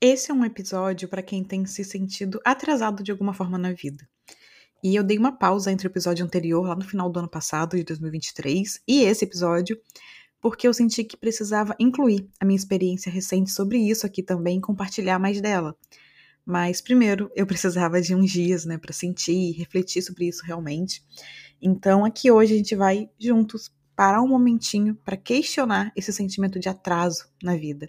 Esse é um episódio para quem tem se sentido atrasado de alguma forma na vida. E eu dei uma pausa entre o episódio anterior, lá no final do ano passado, de 2023, e esse episódio, porque eu senti que precisava incluir a minha experiência recente sobre isso aqui também e compartilhar mais dela. Mas primeiro eu precisava de uns dias, né, para sentir e refletir sobre isso realmente. Então aqui hoje a gente vai juntos parar um momentinho para questionar esse sentimento de atraso na vida.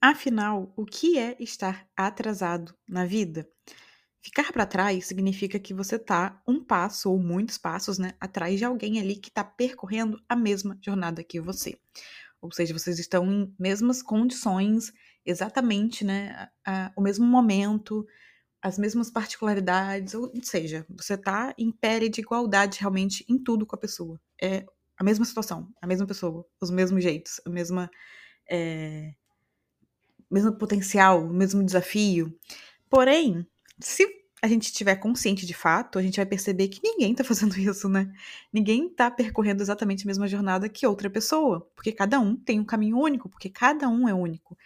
Afinal, o que é estar atrasado na vida? Ficar para trás significa que você está um passo ou muitos passos, né, atrás de alguém ali que está percorrendo a mesma jornada que você. Ou seja, vocês estão em mesmas condições, exatamente, né, a, a, o mesmo momento, as mesmas particularidades, ou seja, você está em pé de igualdade realmente em tudo com a pessoa. É a mesma situação, a mesma pessoa, os mesmos jeitos, a mesma é, mesmo potencial, mesmo desafio. Porém, se a gente estiver consciente de fato, a gente vai perceber que ninguém está fazendo isso, né? Ninguém está percorrendo exatamente a mesma jornada que outra pessoa, porque cada um tem um caminho único, porque cada um é único.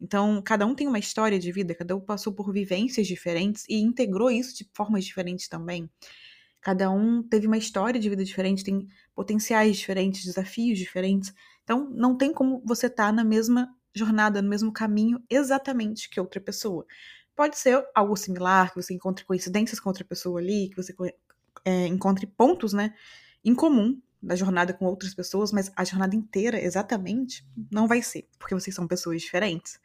Então, cada um tem uma história de vida, cada um passou por vivências diferentes e integrou isso de formas diferentes também. Cada um teve uma história de vida diferente, tem potenciais diferentes, desafios diferentes. Então, não tem como você estar tá na mesma jornada, no mesmo caminho exatamente que outra pessoa. Pode ser algo similar, que você encontre coincidências com outra pessoa ali, que você é, encontre pontos, né, em comum da jornada com outras pessoas, mas a jornada inteira, exatamente, não vai ser, porque vocês são pessoas diferentes.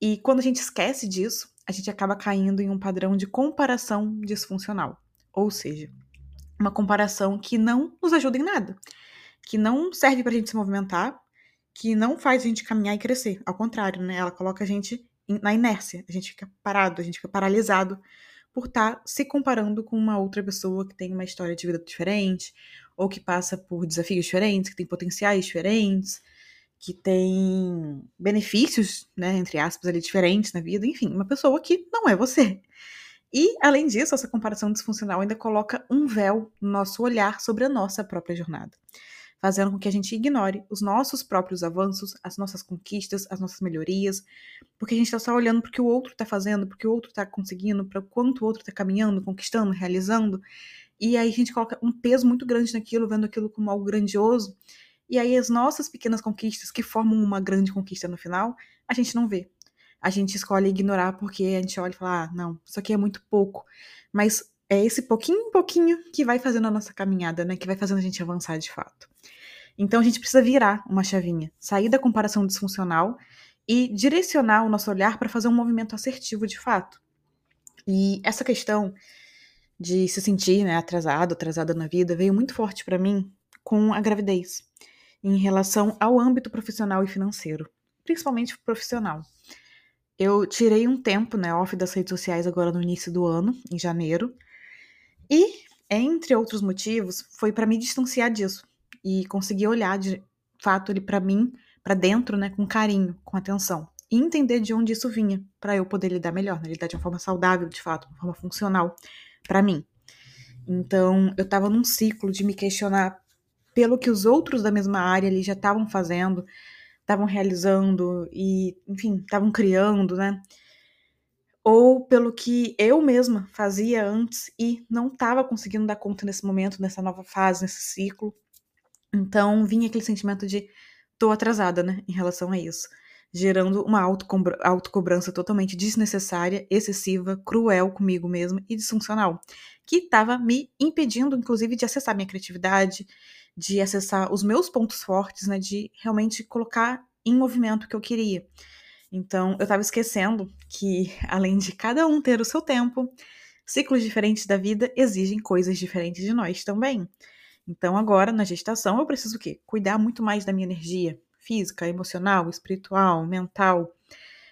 E quando a gente esquece disso, a gente acaba caindo em um padrão de comparação disfuncional. Ou seja, uma comparação que não nos ajuda em nada, que não serve para a gente se movimentar, que não faz a gente caminhar e crescer. Ao contrário, né? Ela coloca a gente na inércia. A gente fica parado, a gente fica paralisado por estar tá se comparando com uma outra pessoa que tem uma história de vida diferente, ou que passa por desafios diferentes, que tem potenciais diferentes, que tem benefícios, né, entre aspas, ali diferentes na vida, enfim, uma pessoa que não é você. E, além disso, essa comparação disfuncional ainda coloca um véu no nosso olhar sobre a nossa própria jornada fazendo com que a gente ignore os nossos próprios avanços, as nossas conquistas, as nossas melhorias, porque a gente está só olhando para o que o outro está fazendo, para o que o outro está conseguindo, para quanto o outro está caminhando, conquistando, realizando. E aí a gente coloca um peso muito grande naquilo, vendo aquilo como algo grandioso. E aí as nossas pequenas conquistas, que formam uma grande conquista no final, a gente não vê. A gente escolhe ignorar porque a gente olha e fala: ah, não, isso aqui é muito pouco. Mas é esse pouquinho em pouquinho que vai fazendo a nossa caminhada, né? Que vai fazendo a gente avançar de fato. Então a gente precisa virar uma chavinha, sair da comparação disfuncional e direcionar o nosso olhar para fazer um movimento assertivo de fato. E essa questão de se sentir né, atrasado, atrasada na vida, veio muito forte para mim com a gravidez, em relação ao âmbito profissional e financeiro, principalmente profissional. Eu tirei um tempo, né, off das redes sociais agora no início do ano, em janeiro, e entre outros motivos, foi para me distanciar disso, e conseguir olhar de fato ele para mim, para dentro, né, com carinho, com atenção e entender de onde isso vinha para eu poder lidar melhor, né, lidar de uma forma saudável, de fato, uma forma funcional para mim. Então, eu estava num ciclo de me questionar pelo que os outros da mesma área ali já estavam fazendo, estavam realizando e, enfim, estavam criando, né? Ou pelo que eu mesma fazia antes e não estava conseguindo dar conta nesse momento, nessa nova fase, nesse ciclo. Então vinha aquele sentimento de tô atrasada, né, em relação a isso, gerando uma autocobrança totalmente desnecessária, excessiva, cruel comigo mesma e disfuncional, que estava me impedindo, inclusive, de acessar minha criatividade, de acessar os meus pontos fortes, né, de realmente colocar em movimento o que eu queria. Então, eu estava esquecendo que, além de cada um ter o seu tempo, ciclos diferentes da vida exigem coisas diferentes de nós também. Então, agora, na gestação, eu preciso o quê? Cuidar muito mais da minha energia física, emocional, espiritual, mental.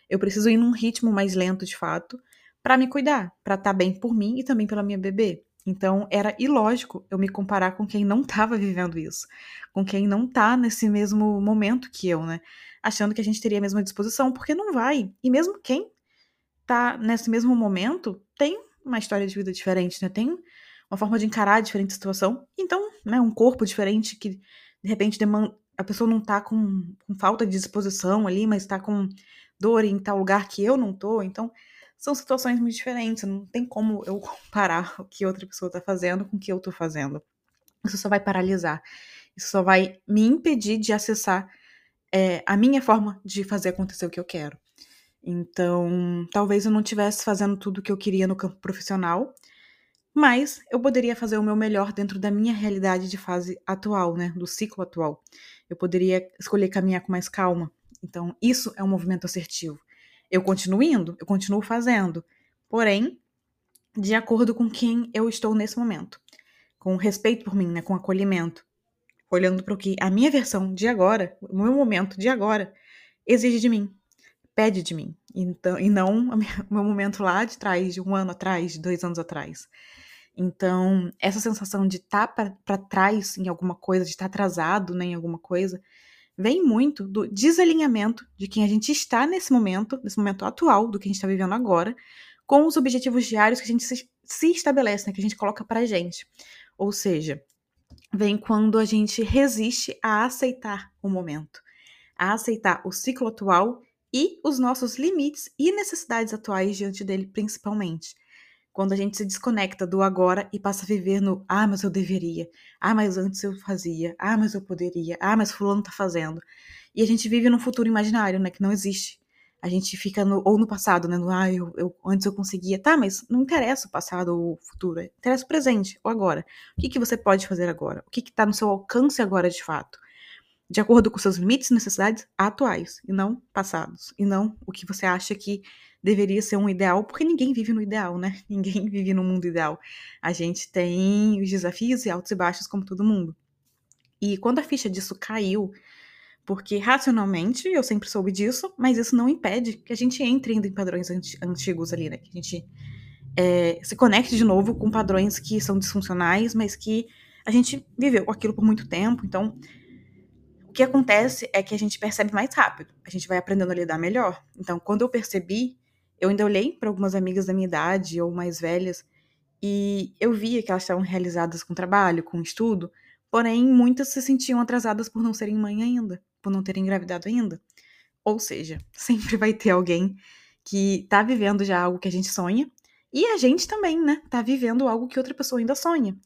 Eu preciso ir num ritmo mais lento, de fato, para me cuidar, para estar tá bem por mim e também pela minha bebê. Então era ilógico eu me comparar com quem não estava vivendo isso, com quem não tá nesse mesmo momento que eu, né? Achando que a gente teria a mesma disposição, porque não vai. E mesmo quem tá nesse mesmo momento tem uma história de vida diferente, né? Tem uma forma de encarar a diferente situação. Então, né, um corpo diferente que de repente demanda, a pessoa não tá com, com falta de disposição ali, mas tá com dor em tal lugar que eu não tô. Então, são situações muito diferentes. Não tem como eu comparar o que outra pessoa tá fazendo com o que eu tô fazendo. Isso só vai paralisar. Isso só vai me impedir de acessar é, a minha forma de fazer acontecer o que eu quero. Então, talvez eu não estivesse fazendo tudo o que eu queria no campo profissional, mas eu poderia fazer o meu melhor dentro da minha realidade de fase atual, né, do ciclo atual. Eu poderia escolher caminhar com mais calma. Então, isso é um movimento assertivo. Eu continuo indo, eu continuo fazendo, porém, de acordo com quem eu estou nesse momento, com respeito por mim, né, com acolhimento, olhando para o que a minha versão de agora, o meu momento de agora, exige de mim, pede de mim. Então, e não o meu momento lá de trás, de um ano atrás, de dois anos atrás. Então, essa sensação de estar tá para trás em alguma coisa, de estar tá atrasado né, em alguma coisa, vem muito do desalinhamento de quem a gente está nesse momento, nesse momento atual do que a gente está vivendo agora, com os objetivos diários que a gente se, se estabelece, né, que a gente coloca para a gente. Ou seja, vem quando a gente resiste a aceitar o momento, a aceitar o ciclo atual e os nossos limites e necessidades atuais diante dele, principalmente. Quando a gente se desconecta do agora e passa a viver no ah, mas eu deveria, ah, mas antes eu fazia, ah, mas eu poderia, ah, mas fulano tá fazendo. E a gente vive num futuro imaginário, né, que não existe. A gente fica no, ou no passado, né, no ah, eu, eu antes eu conseguia. Tá, mas não interessa o passado ou o futuro, interessa o presente, o agora. O que, que você pode fazer agora? O que está no seu alcance agora de fato? de acordo com seus limites e necessidades atuais, e não passados, e não o que você acha que deveria ser um ideal, porque ninguém vive no ideal, né? Ninguém vive no mundo ideal. A gente tem os desafios e altos e baixos como todo mundo. E quando a ficha disso caiu, porque racionalmente eu sempre soube disso, mas isso não impede que a gente entre ainda em padrões antigos ali, né? Que a gente é, se conecte de novo com padrões que são disfuncionais, mas que a gente viveu aquilo por muito tempo, então o que acontece é que a gente percebe mais rápido, a gente vai aprendendo a lidar melhor. Então, quando eu percebi, eu ainda olhei para algumas amigas da minha idade ou mais velhas e eu via que elas estavam realizadas com trabalho, com estudo, porém muitas se sentiam atrasadas por não serem mãe ainda, por não terem engravidado ainda. Ou seja, sempre vai ter alguém que tá vivendo já algo que a gente sonha e a gente também, né, tá vivendo algo que outra pessoa ainda sonha.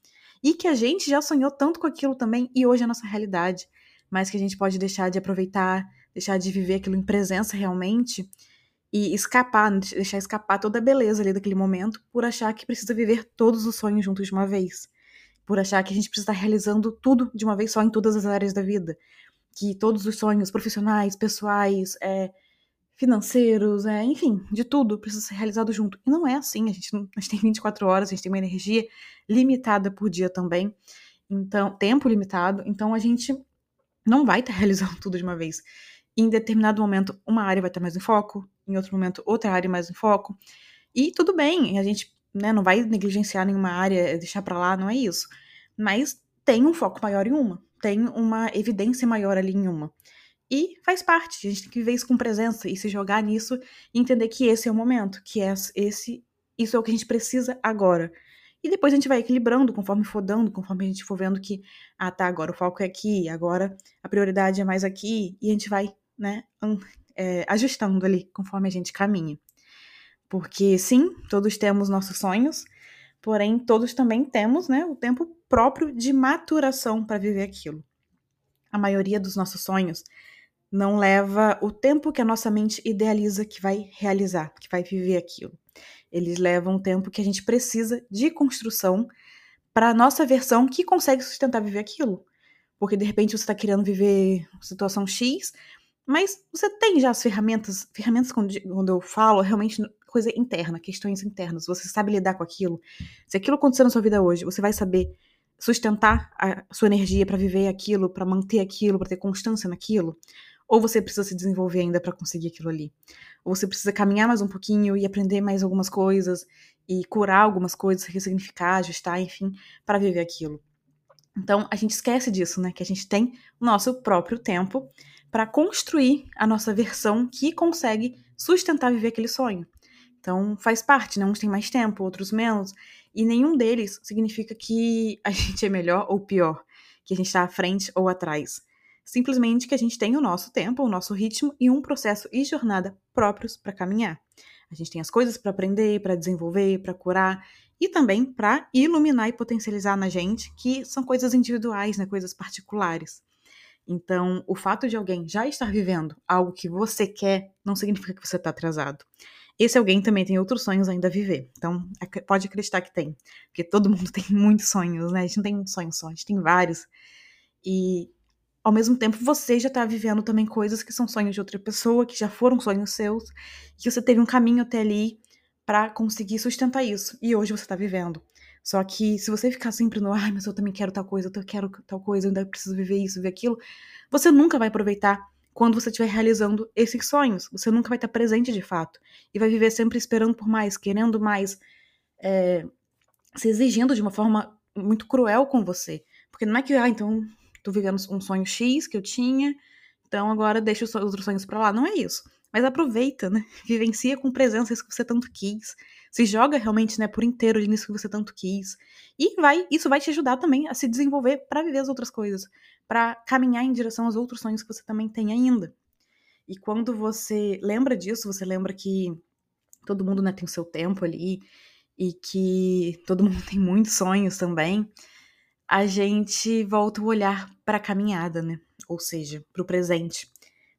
E que a gente já sonhou tanto com aquilo também e hoje é a nossa realidade mas que a gente pode deixar de aproveitar, deixar de viver aquilo em presença realmente e escapar, deixar escapar toda a beleza ali daquele momento por achar que precisa viver todos os sonhos juntos de uma vez. Por achar que a gente precisa estar realizando tudo de uma vez só em todas as áreas da vida. Que todos os sonhos profissionais, pessoais, é, financeiros, é, enfim, de tudo precisa ser realizado junto. E não é assim, a gente, não, a gente tem 24 horas, a gente tem uma energia limitada por dia também. Então, tempo limitado, então a gente não vai estar tá realizando tudo de uma vez. Em determinado momento, uma área vai estar mais em foco, em outro momento, outra área mais em foco. E tudo bem, a gente né, não vai negligenciar nenhuma área, deixar para lá, não é isso. Mas tem um foco maior em uma, tem uma evidência maior ali em uma. E faz parte, a gente tem que viver isso com presença e se jogar nisso e entender que esse é o momento, que é esse, isso é o que a gente precisa agora. E depois a gente vai equilibrando conforme for dando, conforme a gente for vendo que, ah, tá, agora o foco é aqui, agora a prioridade é mais aqui, e a gente vai, né, é, ajustando ali conforme a gente caminha. Porque sim, todos temos nossos sonhos, porém todos também temos, né, o tempo próprio de maturação para viver aquilo. A maioria dos nossos sonhos não leva o tempo que a nossa mente idealiza que vai realizar, que vai viver aquilo. Eles levam um tempo que a gente precisa de construção para a nossa versão que consegue sustentar viver aquilo. Porque de repente você está querendo viver situação X, mas você tem já as ferramentas, ferramentas quando, eu falo, realmente coisa interna, questões internas. Você sabe lidar com aquilo. Se aquilo acontecer na sua vida hoje, você vai saber sustentar a sua energia para viver aquilo, para manter aquilo, para ter constância naquilo. Ou você precisa se desenvolver ainda para conseguir aquilo ali? Ou você precisa caminhar mais um pouquinho e aprender mais algumas coisas e curar algumas coisas, ressignificar, ajustar, enfim, para viver aquilo. Então, a gente esquece disso, né? Que a gente tem o nosso próprio tempo para construir a nossa versão que consegue sustentar viver aquele sonho. Então, faz parte, né? Uns têm mais tempo, outros menos, e nenhum deles significa que a gente é melhor ou pior, que a gente está à frente ou atrás. Simplesmente que a gente tem o nosso tempo, o nosso ritmo e um processo e jornada próprios para caminhar. A gente tem as coisas para aprender, para desenvolver, para curar e também para iluminar e potencializar na gente, que são coisas individuais, né, coisas particulares. Então, o fato de alguém já estar vivendo algo que você quer não significa que você está atrasado. Esse alguém também tem outros sonhos ainda a viver. Então, pode acreditar que tem. Porque todo mundo tem muitos sonhos, né? A gente não tem um sonho só, a gente tem vários. E, ao mesmo tempo, você já está vivendo também coisas que são sonhos de outra pessoa, que já foram sonhos seus, que você teve um caminho até ali para conseguir sustentar isso. E hoje você está vivendo. Só que se você ficar sempre no, ai, mas eu também quero tal coisa, eu quero tal coisa, eu ainda preciso viver isso, viver aquilo, você nunca vai aproveitar quando você estiver realizando esses sonhos. Você nunca vai estar presente de fato. E vai viver sempre esperando por mais, querendo mais, é, se exigindo de uma forma muito cruel com você. Porque não é que, ah, então, tô vivendo um sonho X que eu tinha, então agora deixa os outros sonhos para lá. Não é isso. Mas aproveita, né? Vivencia com presença isso que você tanto quis. Se joga realmente, né, por inteiro nisso que você tanto quis. E vai, isso vai te ajudar também a se desenvolver para viver as outras coisas, para caminhar em direção aos outros sonhos que você também tem ainda. E quando você lembra disso, você lembra que todo mundo, né, tem o seu tempo ali e que todo mundo tem muitos sonhos também, a gente volta o olhar para a caminhada, né? Ou seja, para o presente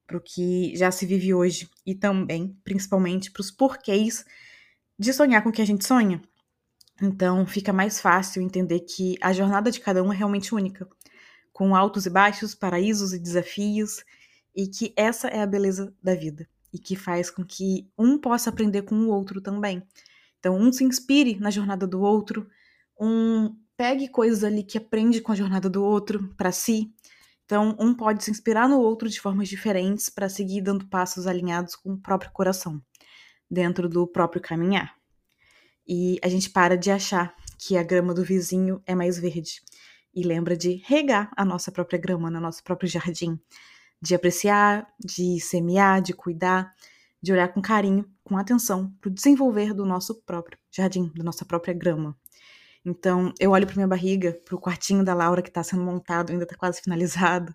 para o que já se vive hoje e também, principalmente, para os porquês de sonhar com o que a gente sonha. Então, fica mais fácil entender que a jornada de cada um é realmente única, com altos e baixos, paraísos e desafios, e que essa é a beleza da vida e que faz com que um possa aprender com o outro também. Então, um se inspire na jornada do outro, um pegue coisas ali que aprende com a jornada do outro para si, então, um pode se inspirar no outro de formas diferentes para seguir dando passos alinhados com o próprio coração, dentro do próprio caminhar. E a gente para de achar que a grama do vizinho é mais verde e lembra de regar a nossa própria grama no nosso próprio jardim, de apreciar, de semear, de cuidar, de olhar com carinho, com atenção para o desenvolver do nosso próprio jardim, da nossa própria grama. Então, eu olho para minha barriga, para o quartinho da Laura que está sendo montado, ainda está quase finalizado,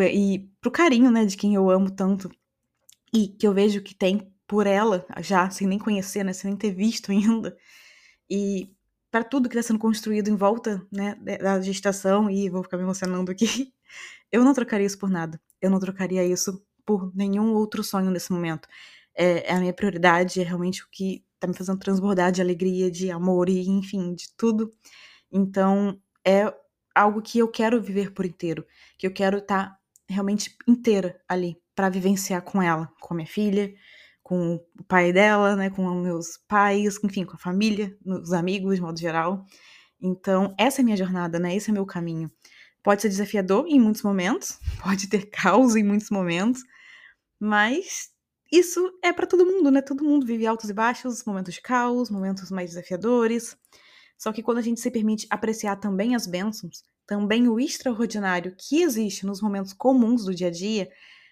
e para o carinho, né, de quem eu amo tanto e que eu vejo que tem por ela, já sem nem conhecer, né, sem nem ter visto ainda, e para tudo que está sendo construído em volta, né, da gestação, e vou ficar me emocionando aqui, eu não trocaria isso por nada. Eu não trocaria isso por nenhum outro sonho nesse momento. É, é a minha prioridade, é realmente o que tá me fazendo transbordar de alegria, de amor e enfim, de tudo. Então, é algo que eu quero viver por inteiro, que eu quero estar tá realmente inteira ali para vivenciar com ela, com a minha filha, com o pai dela, né, com meus pais, enfim, com a família, os amigos de modo geral. Então, essa é a minha jornada, né? Esse é meu caminho. Pode ser desafiador em muitos momentos, pode ter caos em muitos momentos, mas isso é para todo mundo, né? Todo mundo vive altos e baixos, momentos de caos, momentos mais desafiadores. Só que quando a gente se permite apreciar também as bênçãos, também o extraordinário que existe nos momentos comuns do dia a dia,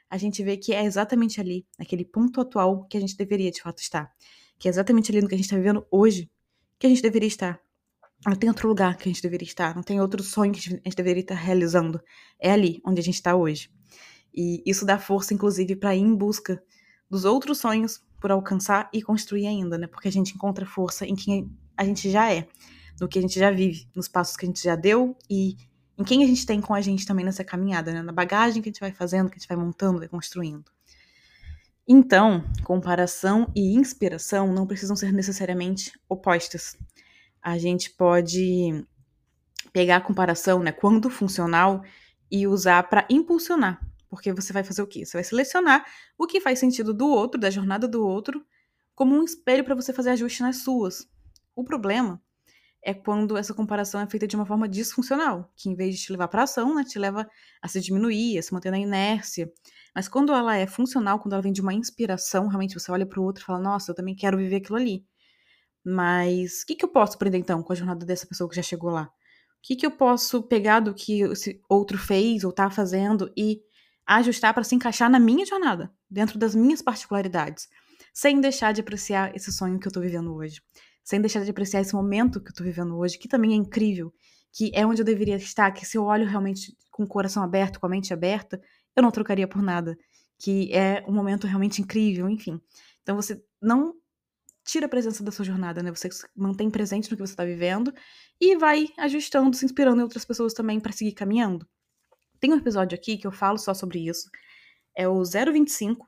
a gente vê que é exatamente ali, naquele ponto atual, que a gente deveria de fato estar. Que é exatamente ali no que a gente está vivendo hoje, que a gente deveria estar. Não tem outro lugar que a gente deveria estar, não tem outro sonho que a gente deveria estar realizando. É ali onde a gente está hoje. E isso dá força, inclusive, para ir em busca dos outros sonhos por alcançar e construir ainda, né? Porque a gente encontra força em quem a gente já é, no que a gente já vive, nos passos que a gente já deu e em quem a gente tem com a gente também nessa caminhada, né? Na bagagem que a gente vai fazendo, que a gente vai montando, vai construindo. Então, comparação e inspiração não precisam ser necessariamente opostas. A gente pode pegar a comparação, né, quando funcional, e usar para impulsionar porque você vai fazer o quê? Você vai selecionar o que faz sentido do outro, da jornada do outro, como um espelho para você fazer ajuste nas suas. O problema é quando essa comparação é feita de uma forma disfuncional, que em vez de te levar para ação, né, te leva a se diminuir, a se manter na inércia. Mas quando ela é funcional, quando ela vem de uma inspiração, realmente você olha para o outro e fala: Nossa, eu também quero viver aquilo ali. Mas o que, que eu posso aprender então com a jornada dessa pessoa que já chegou lá? O que, que eu posso pegar do que esse outro fez ou está fazendo e ajustar para se encaixar na minha jornada, dentro das minhas particularidades, sem deixar de apreciar esse sonho que eu estou vivendo hoje? sem deixar de apreciar esse momento que eu tô vivendo hoje, que também é incrível, que é onde eu deveria estar, que se eu olho realmente com o coração aberto, com a mente aberta, eu não trocaria por nada, que é um momento realmente incrível, enfim. Então você não tira a presença da sua jornada, né? Você mantém presente no que você está vivendo e vai ajustando, se inspirando em outras pessoas também para seguir caminhando. Tem um episódio aqui que eu falo só sobre isso. É o 025,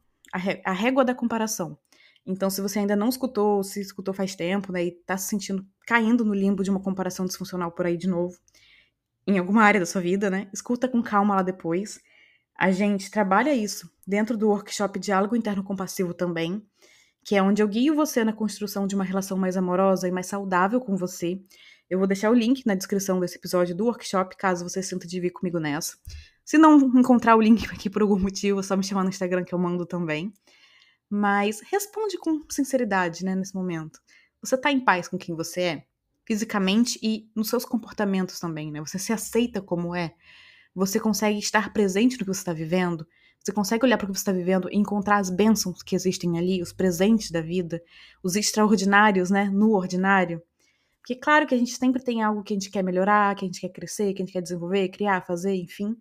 a régua da comparação. Então, se você ainda não escutou, se escutou faz tempo, né, e tá se sentindo caindo no limbo de uma comparação disfuncional por aí de novo, em alguma área da sua vida, né, escuta com calma lá depois. A gente trabalha isso dentro do workshop Diálogo Interno Compassivo também, que é onde eu guio você na construção de uma relação mais amorosa e mais saudável com você. Eu vou deixar o link na descrição desse episódio do workshop, caso você sinta de vir comigo nessa. Se não encontrar o link aqui por algum motivo, é só me chamar no Instagram que eu mando também. Mas responde com sinceridade, né, nesse momento. Você tá em paz com quem você é? Fisicamente e nos seus comportamentos também, né? Você se aceita como é? Você consegue estar presente no que você está vivendo? Você consegue olhar para o que você está vivendo e encontrar as bênçãos que existem ali, os presentes da vida, os extraordinários, né, no ordinário? Porque claro que a gente sempre tem algo que a gente quer melhorar, que a gente quer crescer, que a gente quer desenvolver, criar, fazer, enfim.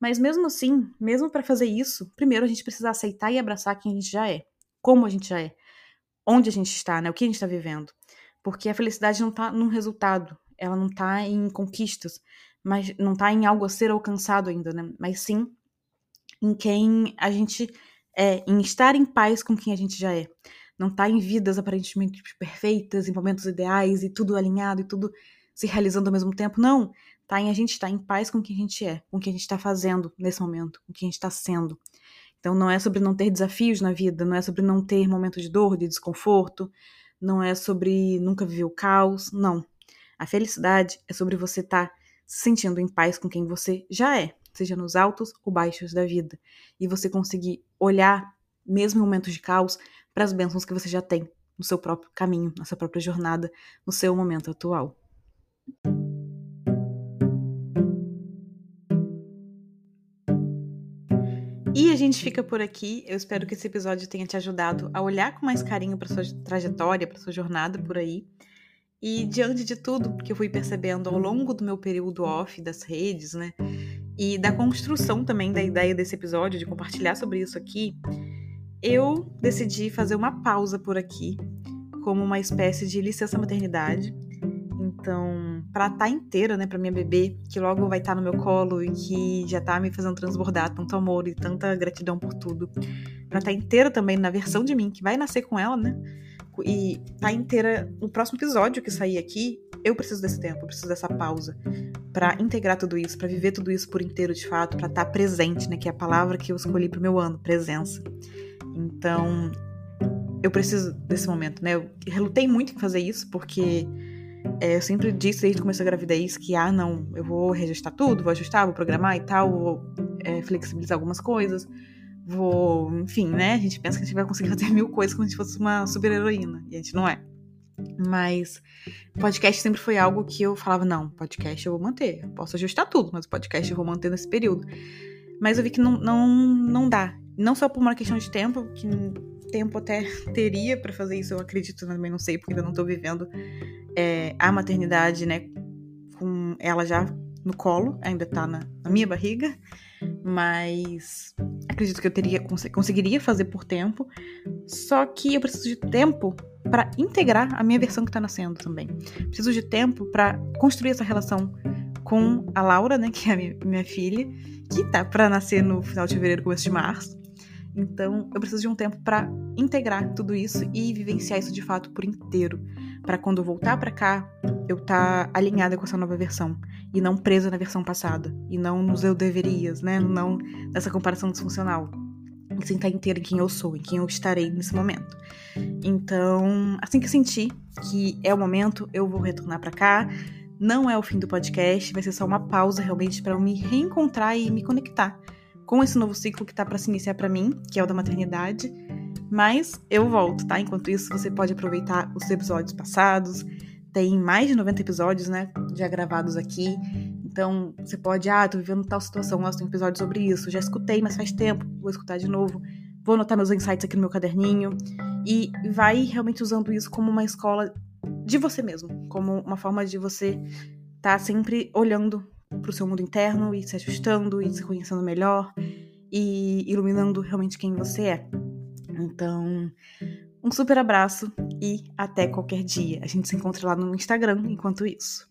Mas mesmo assim, mesmo para fazer isso, primeiro a gente precisa aceitar e abraçar quem a gente já é, como a gente já é, onde a gente está, né? O que a gente está vivendo. Porque a felicidade não está num resultado, ela não está em conquistas, mas não está em algo a ser alcançado ainda, né? Mas sim em quem a gente é, em estar em paz com quem a gente já é. Não está em vidas aparentemente perfeitas, em momentos ideais e tudo alinhado e tudo se realizando ao mesmo tempo. Não tá? Em a gente estar em paz com o que a gente é, com o que a gente está fazendo nesse momento, com o que a gente está sendo. Então não é sobre não ter desafios na vida, não é sobre não ter momentos de dor, de desconforto, não é sobre nunca viver o caos, não. A felicidade é sobre você estar tá se sentindo em paz com quem você já é, seja nos altos ou baixos da vida, e você conseguir olhar, mesmo em momentos de caos, para as bênçãos que você já tem no seu próprio caminho, na sua própria jornada, no seu momento atual. E a gente fica por aqui. Eu espero que esse episódio tenha te ajudado a olhar com mais carinho para sua trajetória, para sua jornada por aí. E diante de tudo que eu fui percebendo ao longo do meu período off das redes, né? E da construção também da ideia desse episódio, de compartilhar sobre isso aqui, eu decidi fazer uma pausa por aqui, como uma espécie de licença maternidade então, para estar tá inteira, né, para minha bebê, que logo vai estar tá no meu colo e que já tá me fazendo transbordar tanto amor e tanta gratidão por tudo, para estar tá inteira também na versão de mim que vai nascer com ela, né? E tá inteira no próximo episódio que sair aqui, eu preciso desse tempo, eu preciso dessa pausa para integrar tudo isso, para viver tudo isso por inteiro de fato, para estar presente, né, que é a palavra que eu escolhi pro meu ano, presença. Então, eu preciso desse momento, né? Eu relutei muito em fazer isso porque é, eu sempre disse desde o começo da gravidez que, ah, não, eu vou reajustar tudo, vou ajustar, vou programar e tal, vou é, flexibilizar algumas coisas, vou, enfim, né? A gente pensa que a gente vai conseguir fazer mil coisas como se fosse uma super heroína, e a gente não é. Mas podcast sempre foi algo que eu falava, não, podcast eu vou manter, eu posso ajustar tudo, mas podcast eu vou manter nesse período. Mas eu vi que não, não, não dá. Não só por uma questão de tempo, que tempo até teria para fazer isso, eu acredito, também não sei, porque ainda não tô vivendo é, a maternidade, né, com ela já no colo, ainda tá na, na minha barriga, mas acredito que eu teria conseguiria fazer por tempo. Só que eu preciso de tempo para integrar a minha versão que tá nascendo também. Preciso de tempo para construir essa relação com a Laura, né, que é a minha, minha filha, que tá para nascer no final de fevereiro, começo de março. Então, eu preciso de um tempo para integrar tudo isso e vivenciar isso de fato por inteiro, para quando eu voltar para cá, eu estar tá alinhada com essa nova versão e não presa na versão passada e não nos eu deverias, né? Não nessa comparação disfuncional. sem estar inteira em quem eu sou, em quem eu estarei nesse momento. Então, assim que sentir que é o momento, eu vou retornar para cá. Não é o fim do podcast, vai ser só uma pausa realmente para eu me reencontrar e me conectar com esse novo ciclo que tá para se iniciar para mim, que é o da maternidade. Mas eu volto, tá? Enquanto isso, você pode aproveitar os episódios passados. Tem mais de 90 episódios, né? Já gravados aqui. Então, você pode, ah, tô vivendo tal situação, nossa, tem um episódio sobre isso. Já escutei, mas faz tempo, vou escutar de novo. Vou anotar meus insights aqui no meu caderninho. E vai realmente usando isso como uma escola de você mesmo, como uma forma de você estar tá sempre olhando para o seu mundo interno e se ajustando e se conhecendo melhor e iluminando realmente quem você é. Então, um super abraço e até qualquer dia. A gente se encontra lá no Instagram enquanto isso.